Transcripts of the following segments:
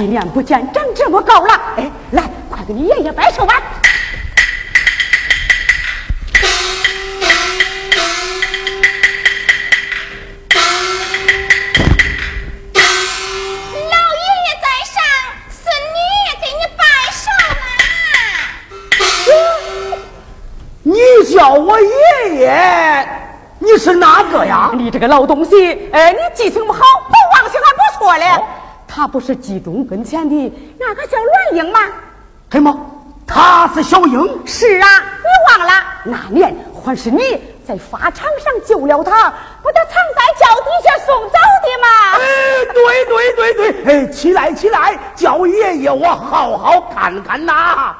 七年不见，长这么高了。哎，来，快给你爷爷拜寿吧。叫我爷爷，你是哪个呀？你这个老东西，哎，你记性不好，不忘性还不错嘞。他不是冀中跟前的那个叫栾英吗？什么？他是小英？是啊，你忘了那年还是你在法场上救了他，把他藏在脚底下送走的吗？哎，对对对对，哎，起来起来，叫爷爷我好好看看呐。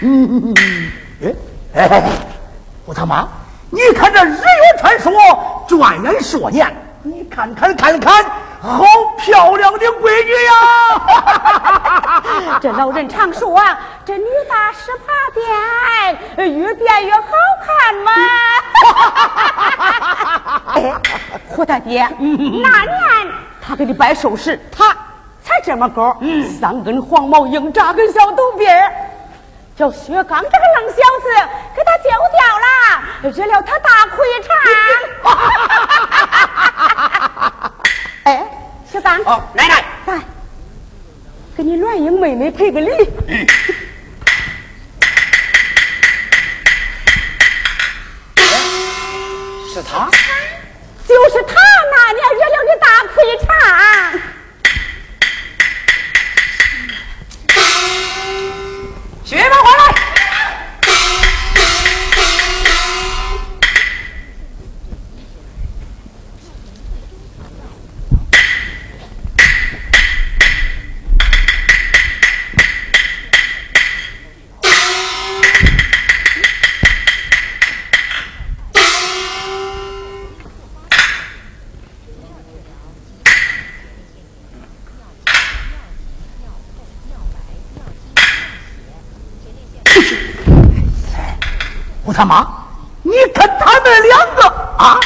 嗯，哎哎。我他妈！你看这日月传说，转眼说年，你看看看看，好漂亮的闺女呀！这老人常说啊，这女大十八变，越变越好看嘛。哎，胡大爹，那年他给你摆寿时，他才这么高，三根黄毛硬扎根小肚皮叫薛刚这个愣小子给他揪掉了，惹了他大亏偿。哎，薛刚，哦，奶奶，来，给你栾英妹妹赔个礼。是他，就是他那年惹了你大亏偿。薛门回来。我他妈！你看他们两个啊！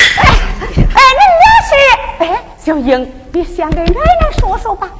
哎哎，你俩是？哎，小英，你先给奶奶说说吧。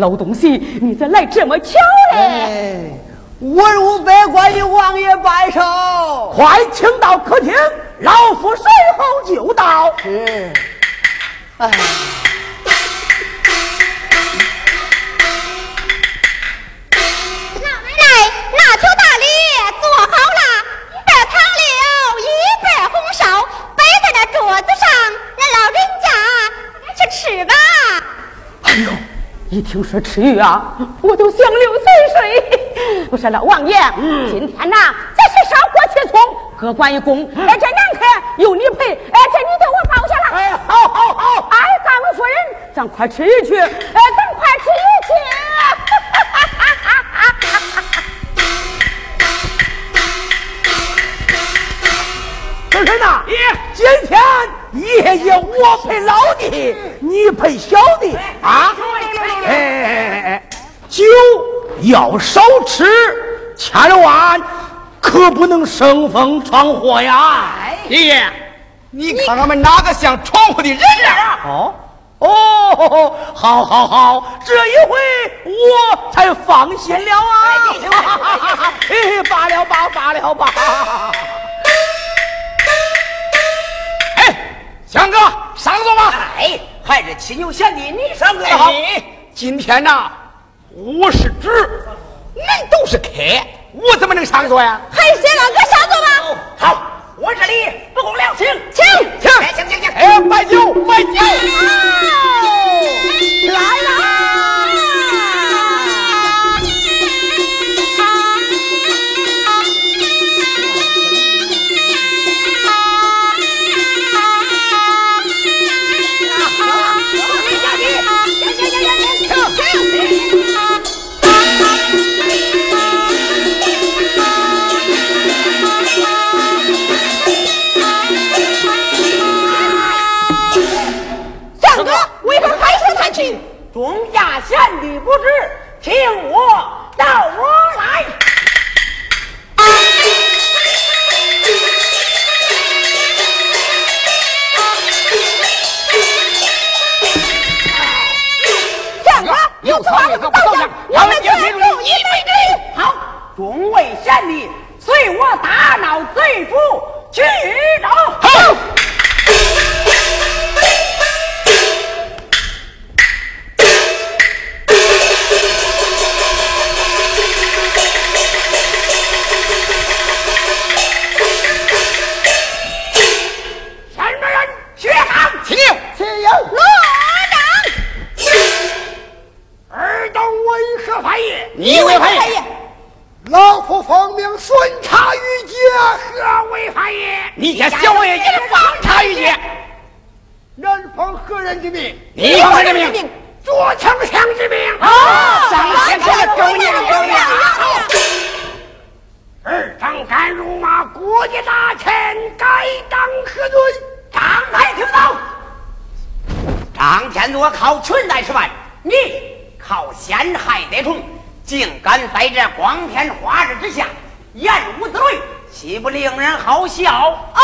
老东西，你咋来这么巧嘞？文武百官的王爷拜寿，快请到客厅，老夫随后就到。是，哎。一听说吃鱼啊，我都想流嘴水。我说老王爷，今天呐，咱是烧锅切葱，各管一工。哎，这难看有你陪，哎，这你给我包下了。哎，好好好。哎，大王夫人，咱快吃鱼去。哎，咱快吃鱼去。婶婶呐，今天爷爷我陪老的，你陪小的啊。哎哎哎哎，酒要少吃，千万可不能生风闯祸呀！爷爷，你看我们哪个像闯祸的人呀？哦哦，好，好，好，这一回我才放心了啊！哎，罢了吧，罢了吧。哎，强哥，上座吧。哎，还是骑牛贤弟，你上座好。今天呐，我是主，恁都是客，我怎么能上座呀？还是先让哥上座吧。好，我这里不公了，请请请，请请请，哎，摆酒摆酒，来啦！中亚贤弟不知，听我到我来。相公，有此话不早讲，我们就入一对阵。好，众位贤弟，随我大闹贼府去着。好。你家小王爷也是奉查于街。人奉何人之命？你奉谁的命？左丞相之命。啊！张天天的狗娘狗娘！二长敢辱骂国家大臣，该当何罪？张太听到。张天佐靠裙带吃饭，你靠陷害得宠。竟敢在这光天化日之下言无子类，岂不令人好笑？啊！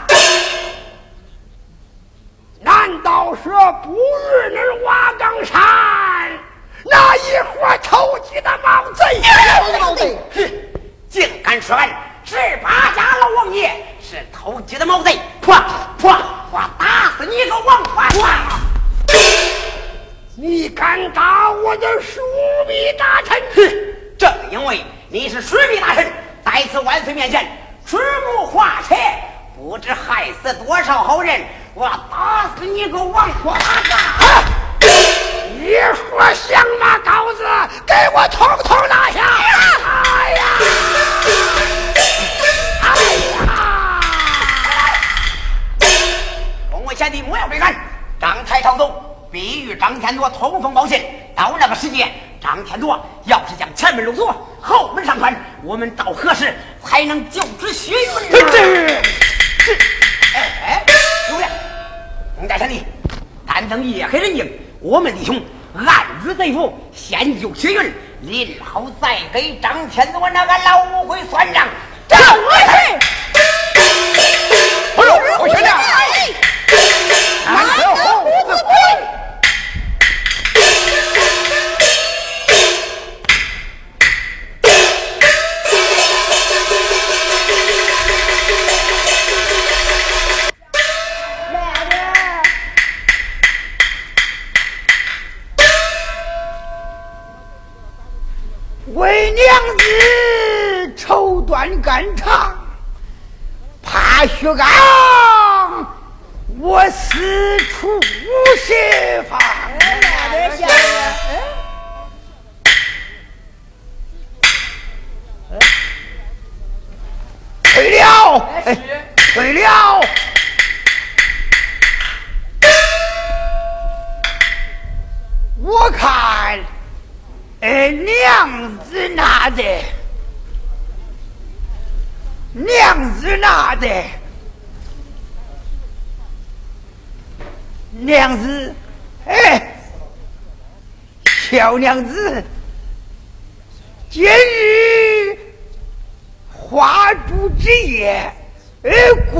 难道说不日那瓦岗山那一伙偷鸡的毛贼？毛贼！哼！竟敢说俺十八家老王爷是偷鸡的毛贼！唰唰！我打死你个王八蛋！你敢打我的枢密大臣？哼！正因为你是枢密大臣，在此万岁面前出谋划策，不知害死多少好人。我打死你个王八蛋！你说响马羔子，给我统统拿下！哎呀！哎呀！众位贤弟，莫要追赶，张太朝走。必与张天佐通风报信。到那个时节，张天佐要是将前门露锁，后门上船，我们到何时才能救之血云？这这，哎，有了，洪家贤弟，但等夜黑人静，我们弟兄暗入贼府，先救血云，临后再给张天佐那个老乌龟算账。张来嘿！哎呦，我兄弟。徐刚我四处无邪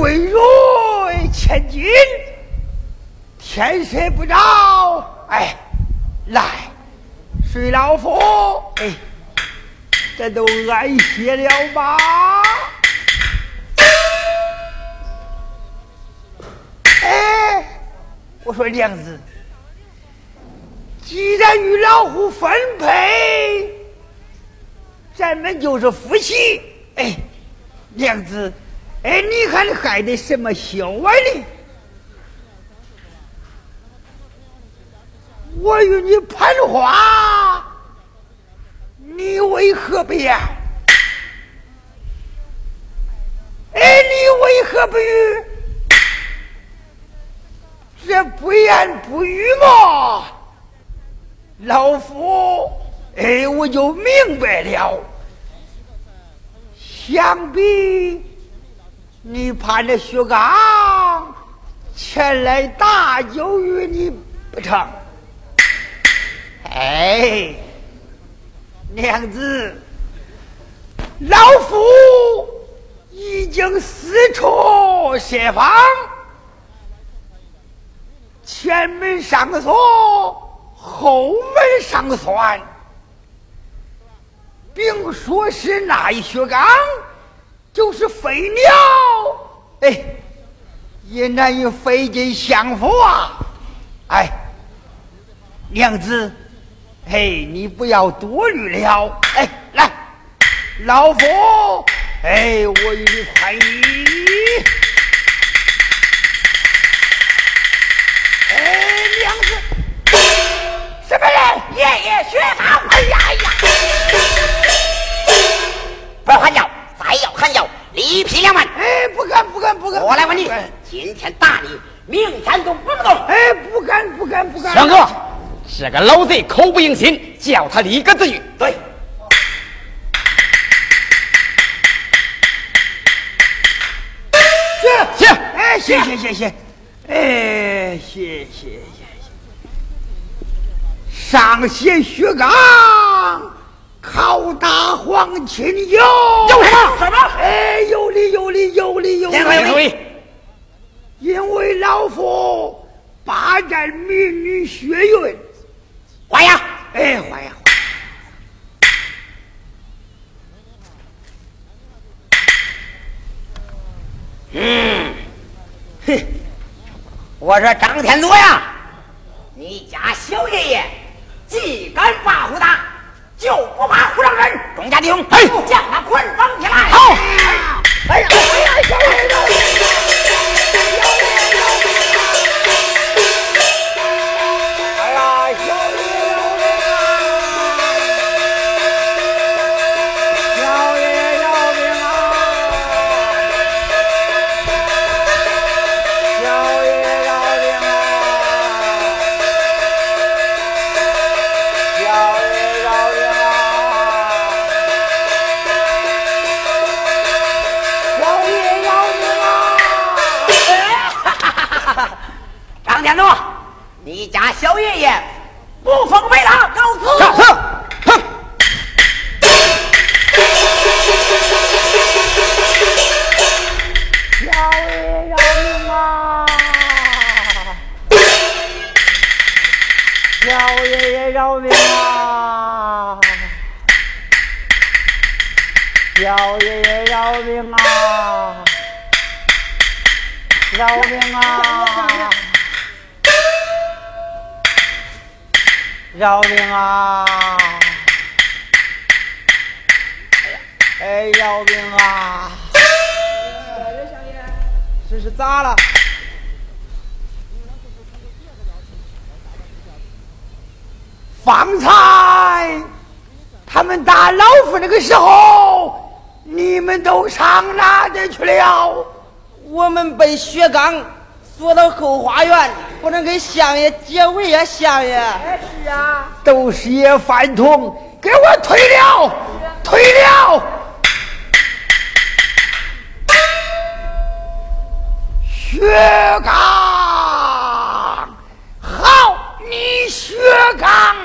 贵若千金，天色不早，哎。来，水老夫，哎，这都安歇了吧？哎，我说娘子，既然与老虎分配，咱们就是夫妻。哎，娘子，哎，你看你害的什么笑啊你？我与你攀话，你为何不言？哎，你为何不语？这不言不语嘛，老夫哎，我就明白了。想必你怕那薛刚前来搭救于你不成？哎，娘子，老夫已经四处设防，前门上锁，后门上栓，并说是那一血缸就是飞鸟，哎，也难以费尽相夫啊！哎，娘子。嘿，你不要多虑了。哎，来，老夫，哎，我与你快意。哎，娘子，什么人？爷爷薛芳。哎呀哎呀！不要喊叫，再要喊叫，立劈两万。哎，不敢不敢不敢。我来问你，今天打你，明天都不动。哎，不敢不敢不敢。强哥。这个老贼口不应心，叫他立个字据。对，谢谢谢谢，哎，谢谢谢谢。上写薛刚拷打黄亲友，有什么？什么？哎，有理有理有理有理。有理。因为老夫霸占民女血运，花呀！哎，还呀！嗯，哼！我说张天佐呀，你家小爷爷既敢把虎打，就不怕胡让人。钟家弟兄，哎，将他捆绑起来。好！哎呀，哎呀，小爷爷！天诺，你家小爷爷不奉为大，告辞。哼哼。小爷饶命啊！小爷爷饶命啊！小爷爷饶命啊！饶命啊！饶命啊！该要命啊！这是咋了？方才他们打老夫那个时候，你们都上哪里去了？我们被薛刚锁到后花园，不能给相爷结尾呀，相爷。是啊，都是些饭桶，给我推了，推了！薛刚，好，你薛刚，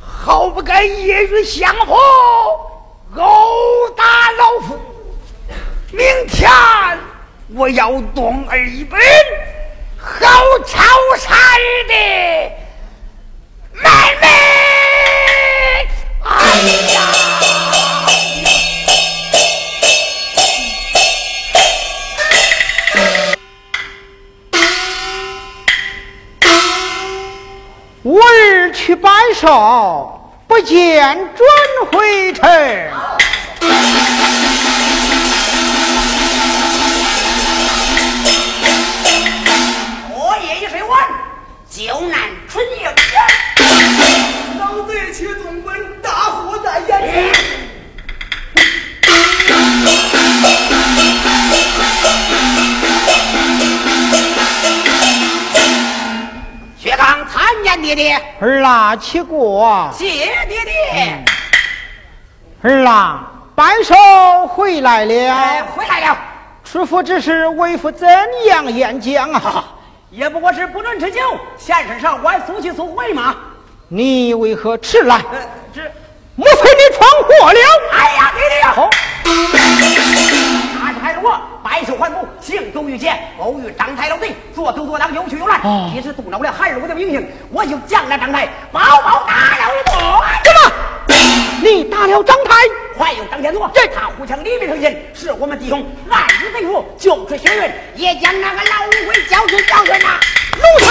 好不该夜雨相逢，殴打老夫。明天我要动二一本好抄山的妹妹。哎呀！我儿去拜寿，不见转回城。救难春夜远。老贼且动本，大祸在眼前。薛刚参见爹爹，儿啊，起过。谢爹爹。儿啊，白首回来哎，了。回来了。出府之事为父怎样演讲啊？也不过是不准吃酒，现身上官速去速回嘛。你为何迟来？呃，这，莫非你闯祸了？哎呀，爹爹呀！好，他是害了我，白手还父，行走于前，偶遇张太老贼，左偷左挡，有去右拦，哦一时动了我的害了我的名声，我就将那张太包包打了一顿。什么？你打了张太？还有张天佐，这他互相里面成亲，是我们弟兄暗日贼父，就是血缘，也将那个老乌龟教训教训呐。奴才！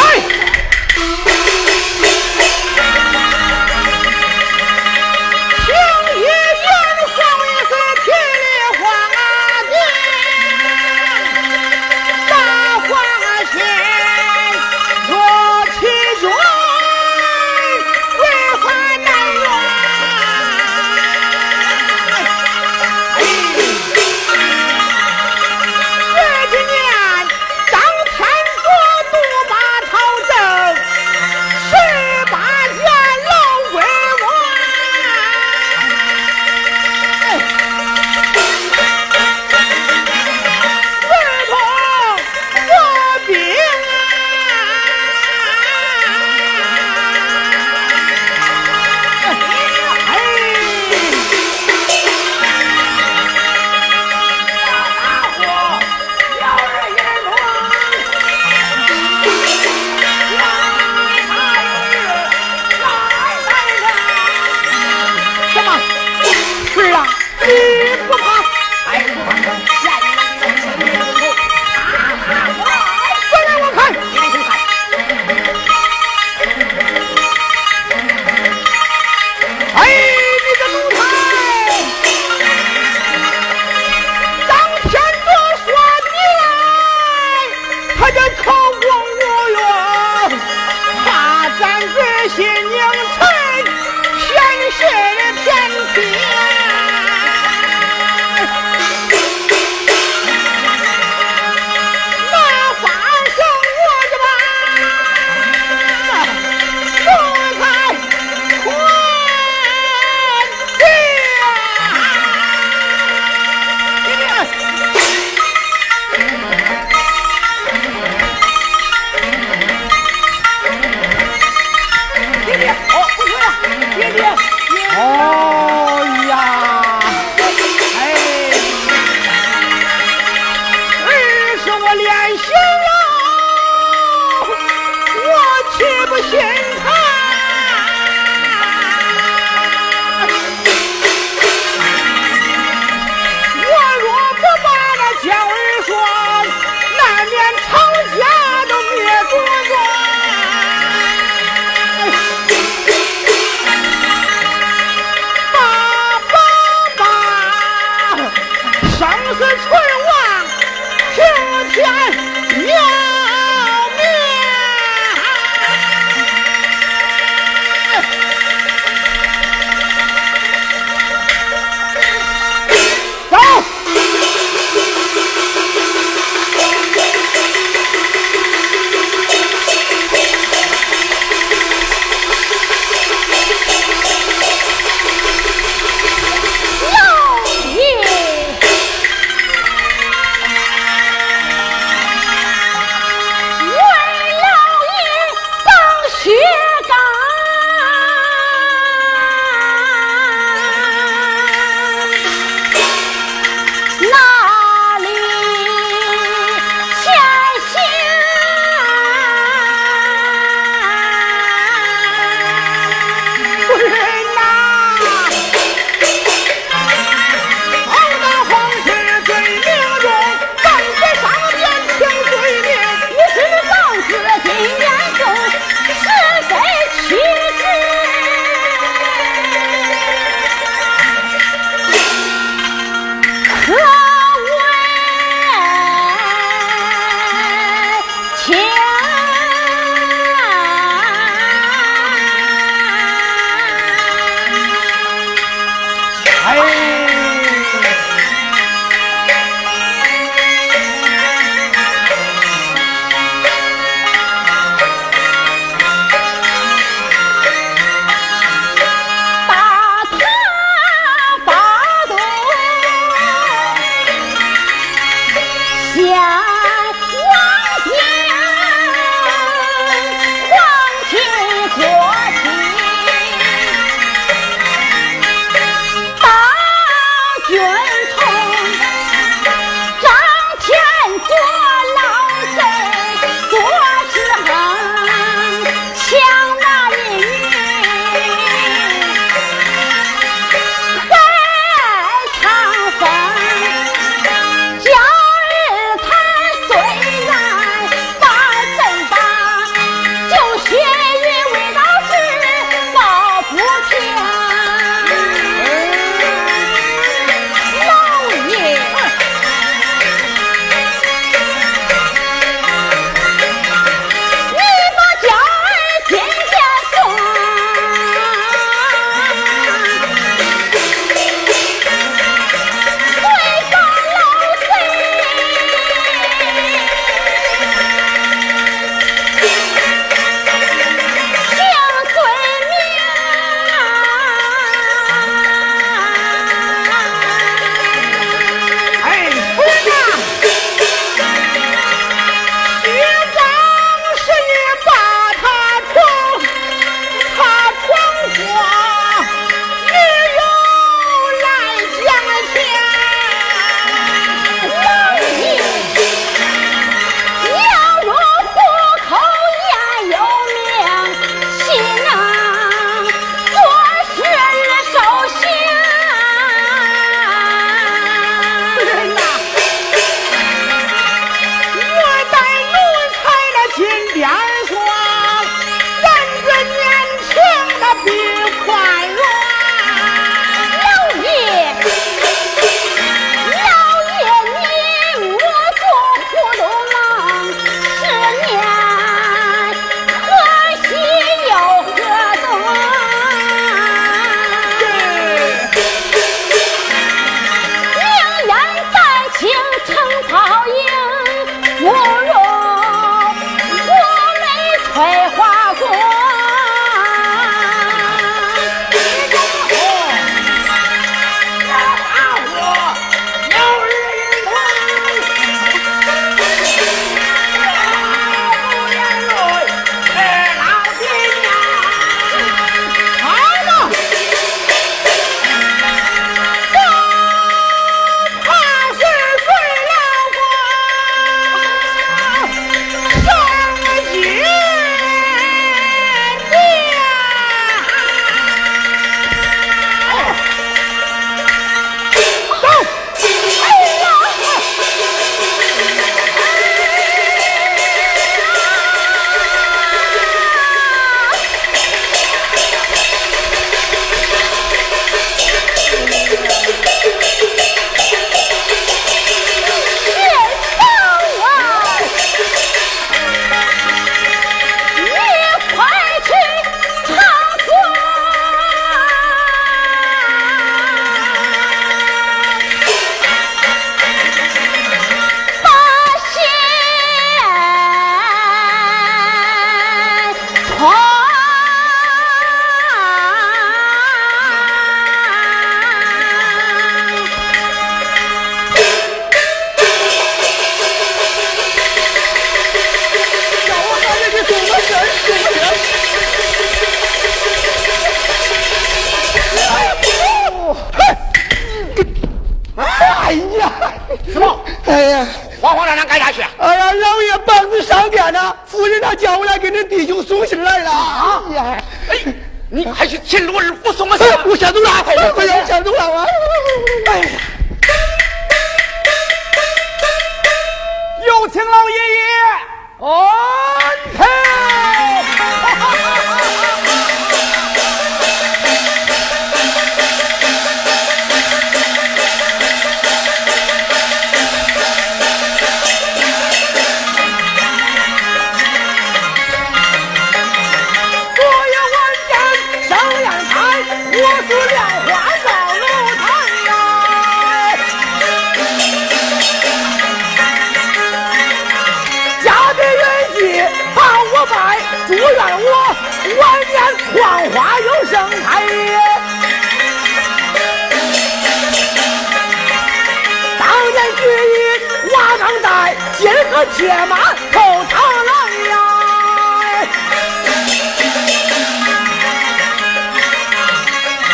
今儿个铁马头长来呀。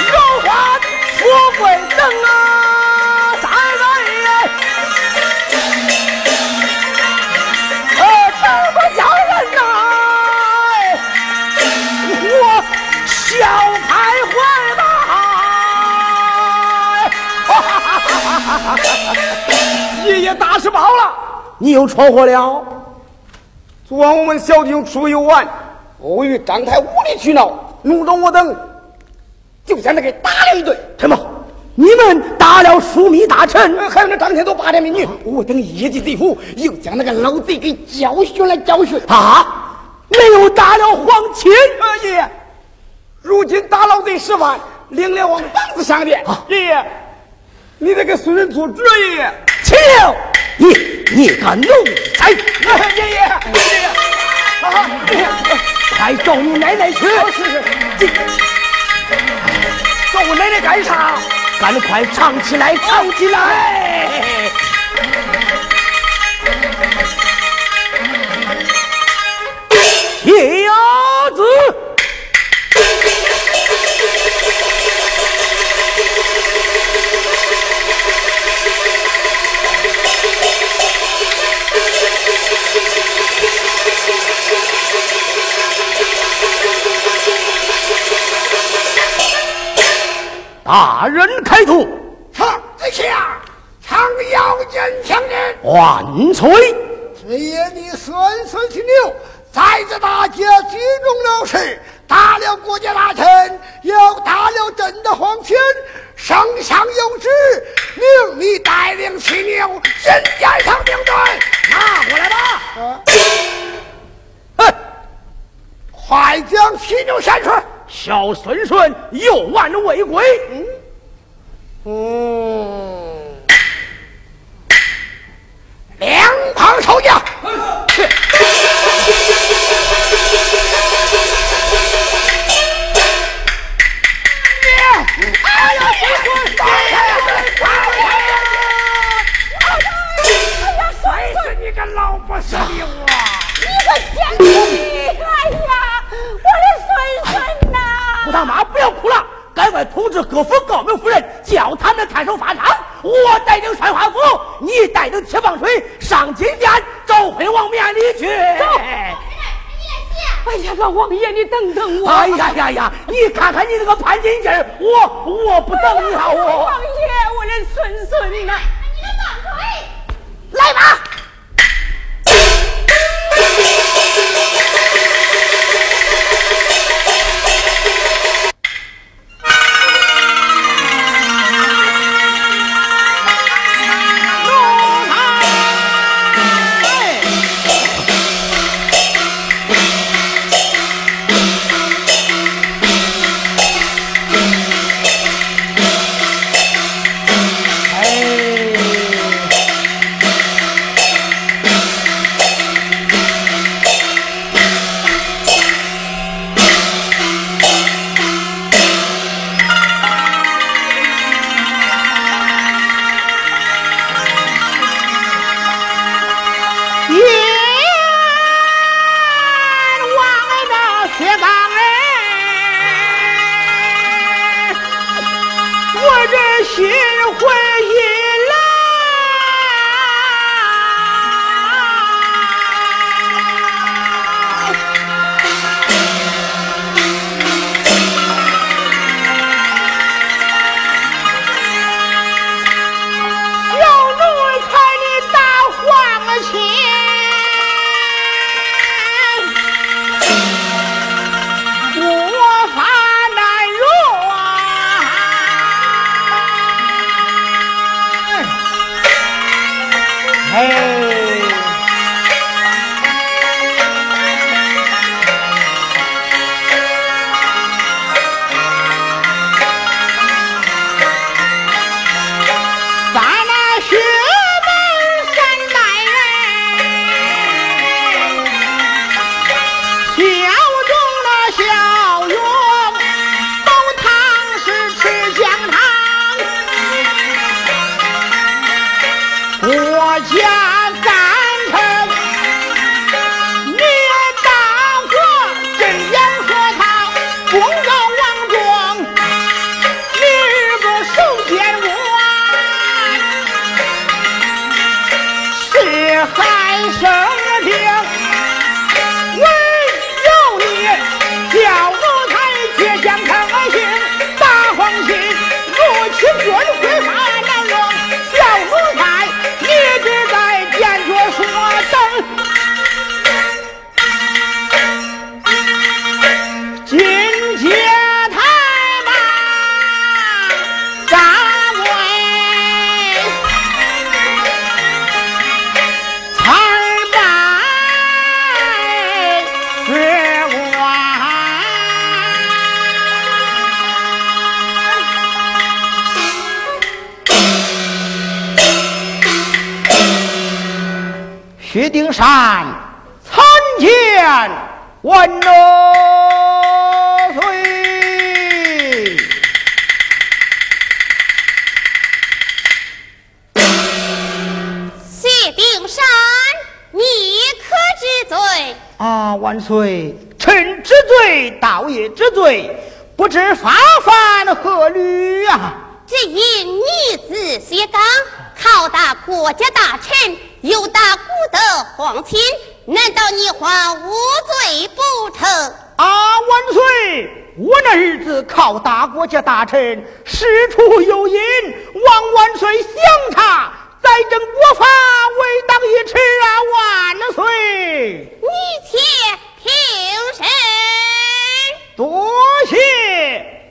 荣华富贵等啊，三个人，呃，等我家人呐，我笑开怀吧。爷爷大事不好了，你又闯祸了。昨晚我们小弟兄出游玩，偶遇张太无理取闹，弄得我等就将他给打了一顿。什么？你们打了枢密大臣，还有那张天佐八点美女，我等一级贼夫，又将那个老贼给教训了教训。啊！没有打了皇亲，爷爷。如今打老贼十万，领了往棒子上边。爷爷，你得给孙人做主，爷爷。秦六，你你个奴才！爷爷，爷爷，啊，快找你奶奶去。是是。这找我奶奶干啥？赶快唱起来，唱起来！铁子。大人开图，唱在下，长腰间强人。万岁！这夜你孙孙去牛，在这大街聚众了事，打了国家大臣，又打了朕的皇亲，圣上有旨，命你带领骑牛进殿上兵队，拿过来吧。哼，快将骑牛献出。小孙孙又万未归。嗯，两旁守将。哎呀，孙孙，哎呀，谁是你个老不死的我？你个贱婢！哎呀，我的孙孙呐！胡大妈，不要哭了，赶快通知各府高明夫人，叫他们看守法场。我带领帅花府，你带领铁棒槌上金殿找回王冕里去。走。哎呀，老王爷，你等等我！哎呀呀呀！你看看你那个潘金劲儿，我我不等你啊！我王爷，我的孙孙呐！来吧。大臣，事出有因，望万岁详查，再正国法，为当一迟啊！万岁！你且平身。多谢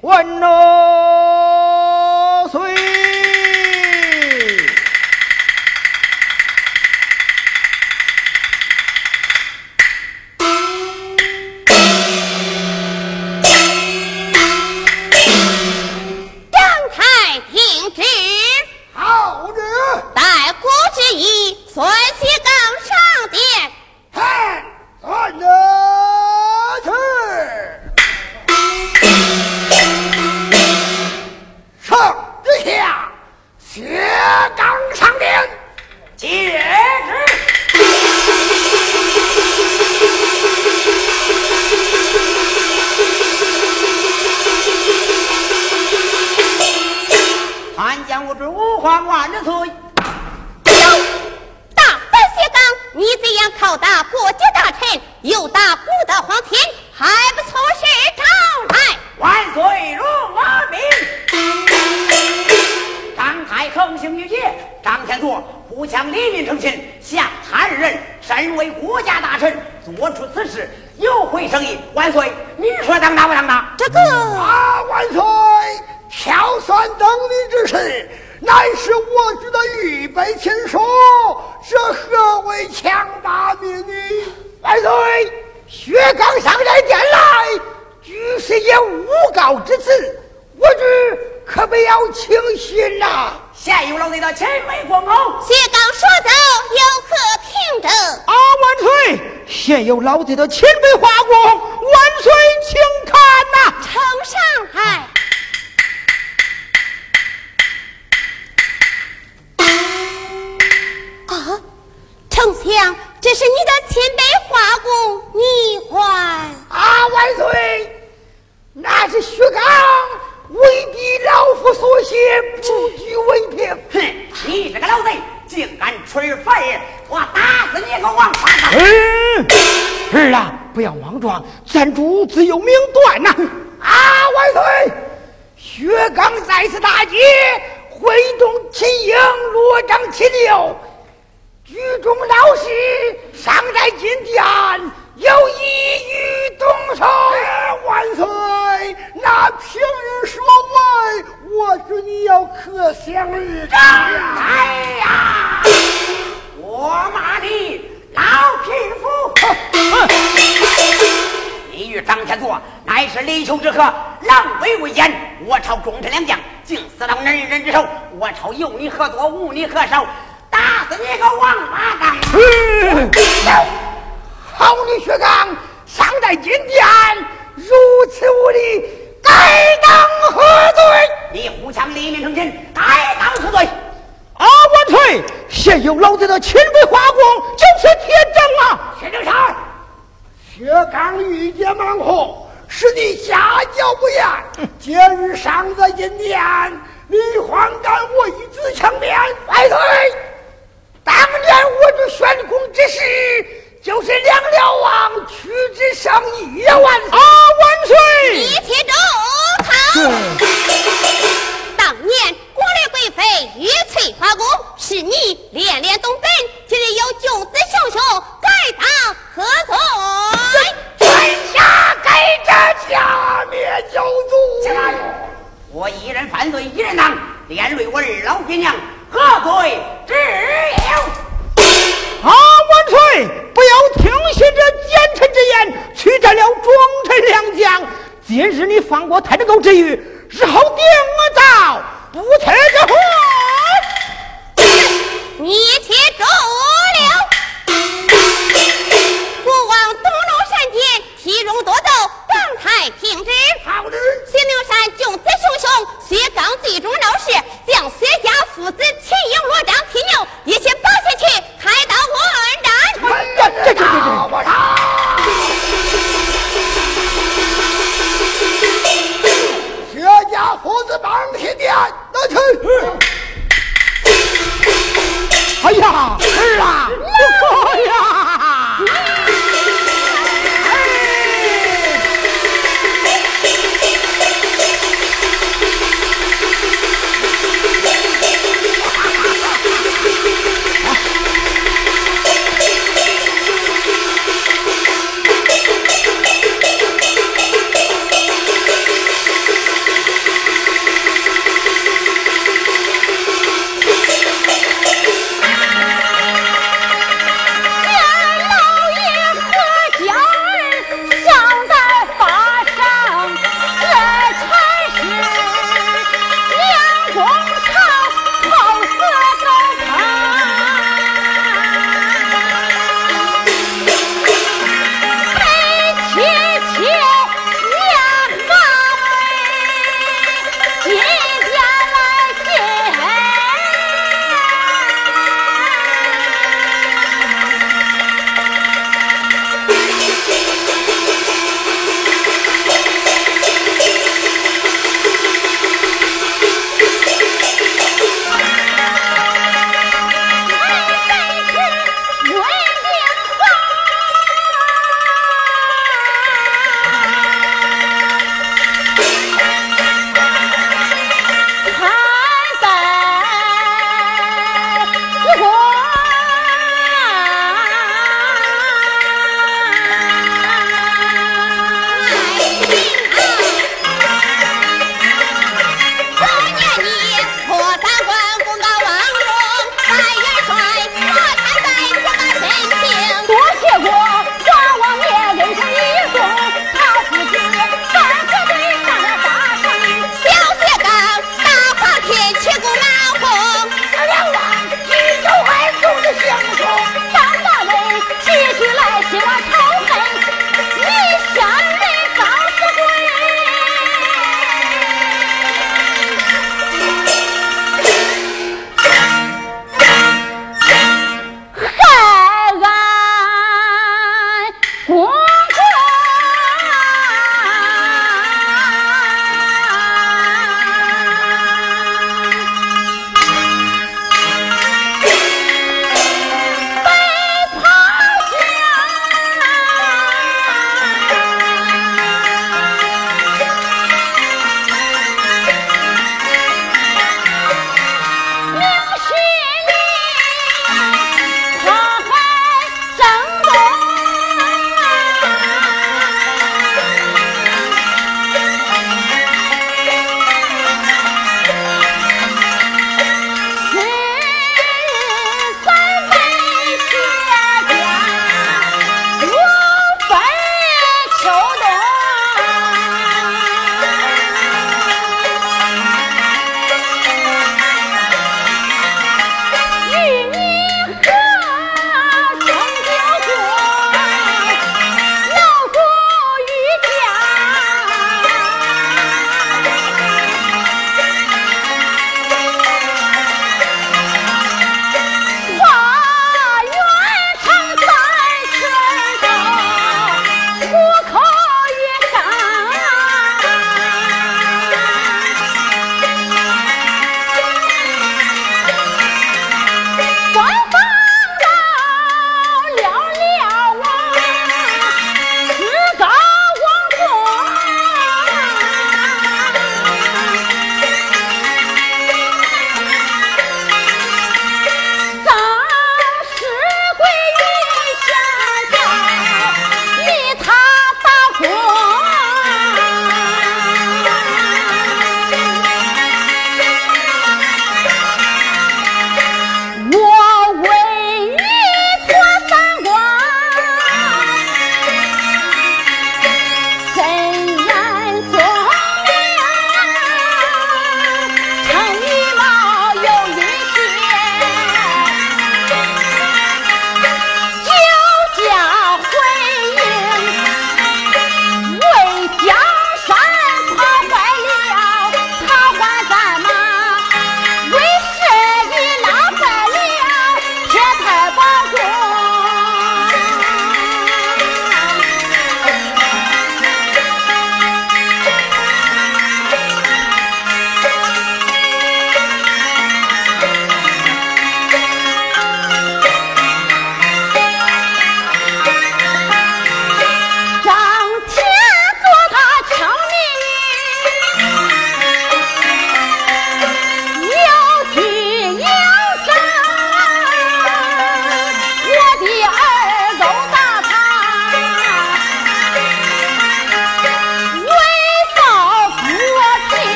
万岁！有老子的亲有明断呐、啊，万岁！薛刚再次大捷，挥动秦营，罗章秦六，举中老师尚在金殿，有意欲动手。万岁！那平日所为，我准你要可想而知。哎呀，我骂你老匹夫！你与张天佐乃是离丘之客，狼狈为奸。我朝忠臣良将，竟死到人人之手。我朝有你何多，无你何少？打死你个王八蛋！嗯，好你薛刚，尚在金殿，如此无礼，该当何罪？你胡强黎民成亲，该当何罪？啊，万岁！现有老子的亲笔画工，就是铁证啊！薛正山，薛刚御姐忙活，使你下脚不严。今日上在金殿，你还敢为子强辩，拜退，当年我主宣公之时，就是梁辽王屈指上亿呀！万岁！啊，万岁！一切周堂。当年国的贵妃玉翠花宫，是你连连东奔，今日有九子雄雄，该当何罪？天下该这家灭九族。我一人犯罪一人当，连累我二老爹娘，何罪之有？啊，万岁！不要听信这奸臣之言，取占了忠臣良将。今日你放过太子狗之余，日后定我造不测之祸。一切周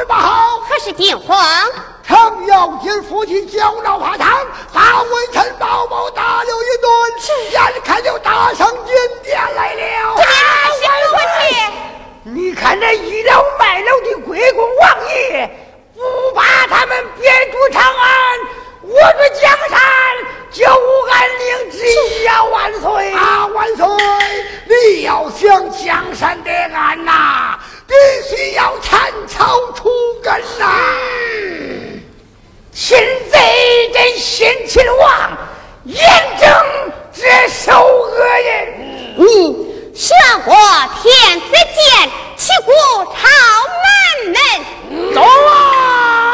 十八号可是电话程咬金父亲叫老怕疼把文臣宝宝打了一顿眼看就打上金殿来了。大将问你你看这倚老卖老的国公王爷不把他们贬出长安我这江山就无安宁之意呀万岁。啊万岁你要想江山得安呐。必须要斩草除根呐！擒贼人先擒王严正这受恶人。你悬我天子剑旗鼓朝南门。走啊！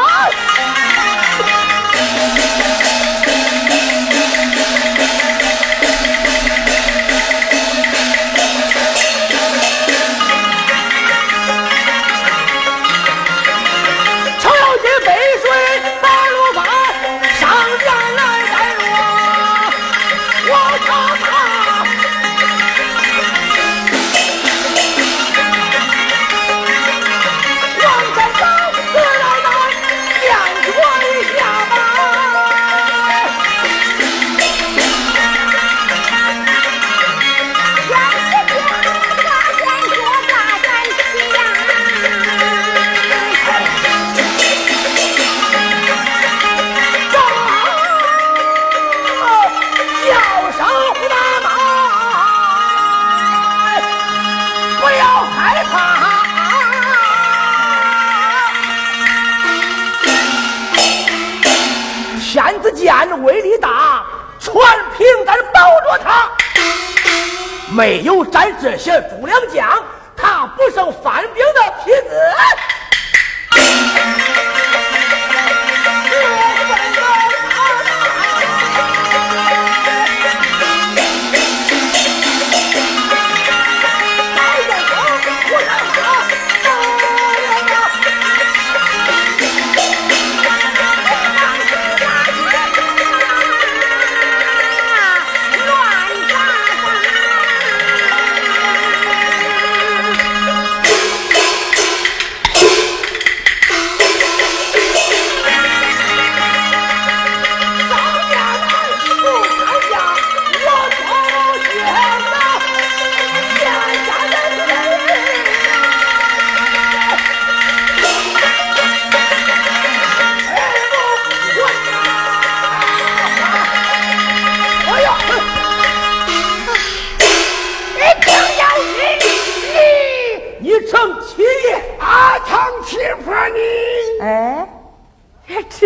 没有咱这些忠良将，他不胜犯兵的蹄子。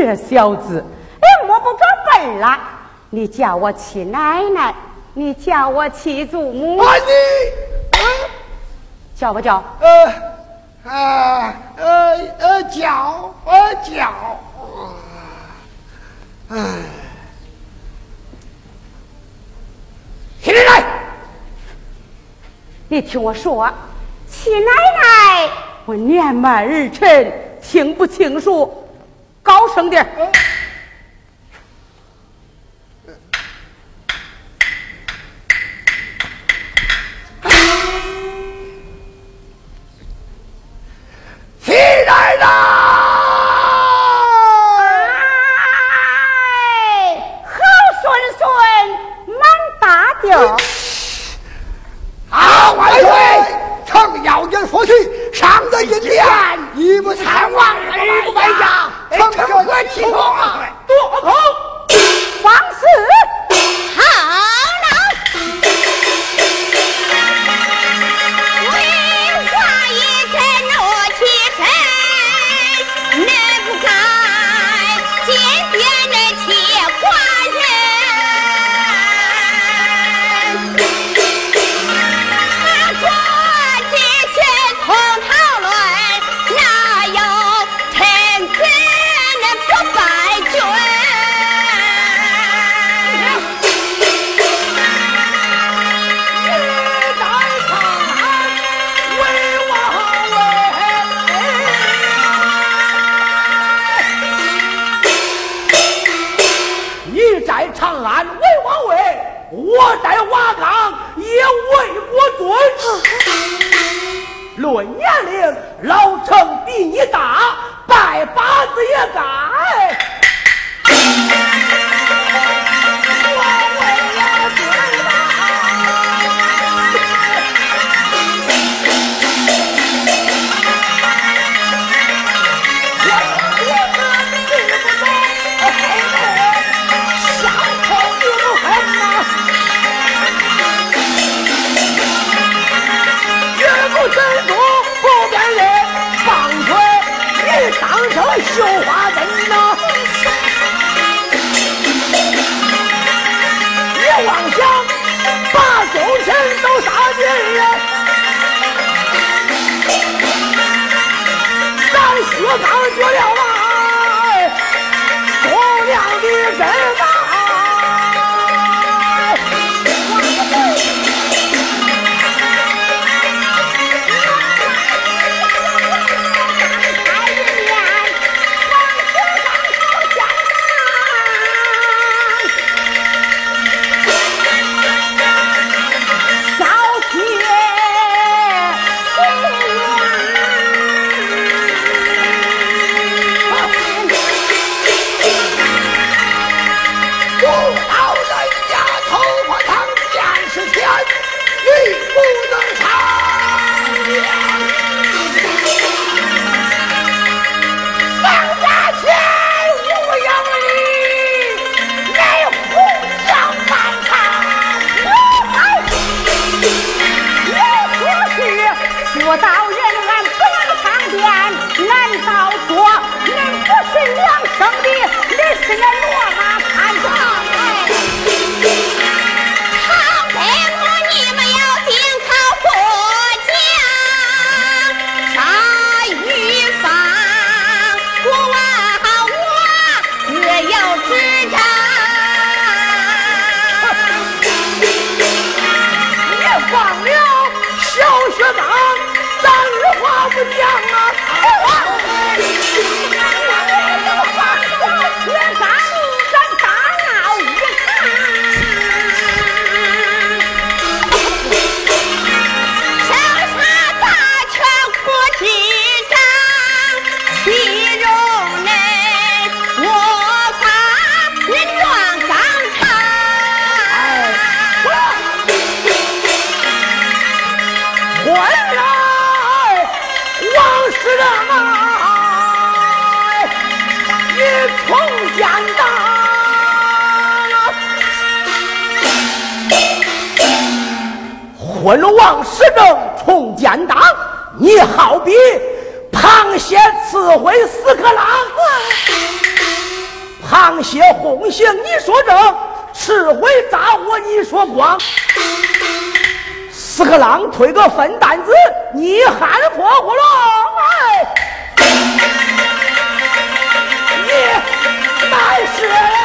这小子，哎，摸不着本了。你叫我七奶奶，你叫我七祖母。叫不叫？呃，呃，呃，呃，叫，叫。哎，起来！你听我说，七奶奶，我年迈儿臣，听不清楚。高声点。起来了好孙孙打掉早就绝了。昆仑王施政重奸党，你好比螃蟹刺回屎壳郎，螃蟹红杏，你说正，刺回杂货，你说光，屎壳郎推个粪担子，你喊破喉咙，你满是。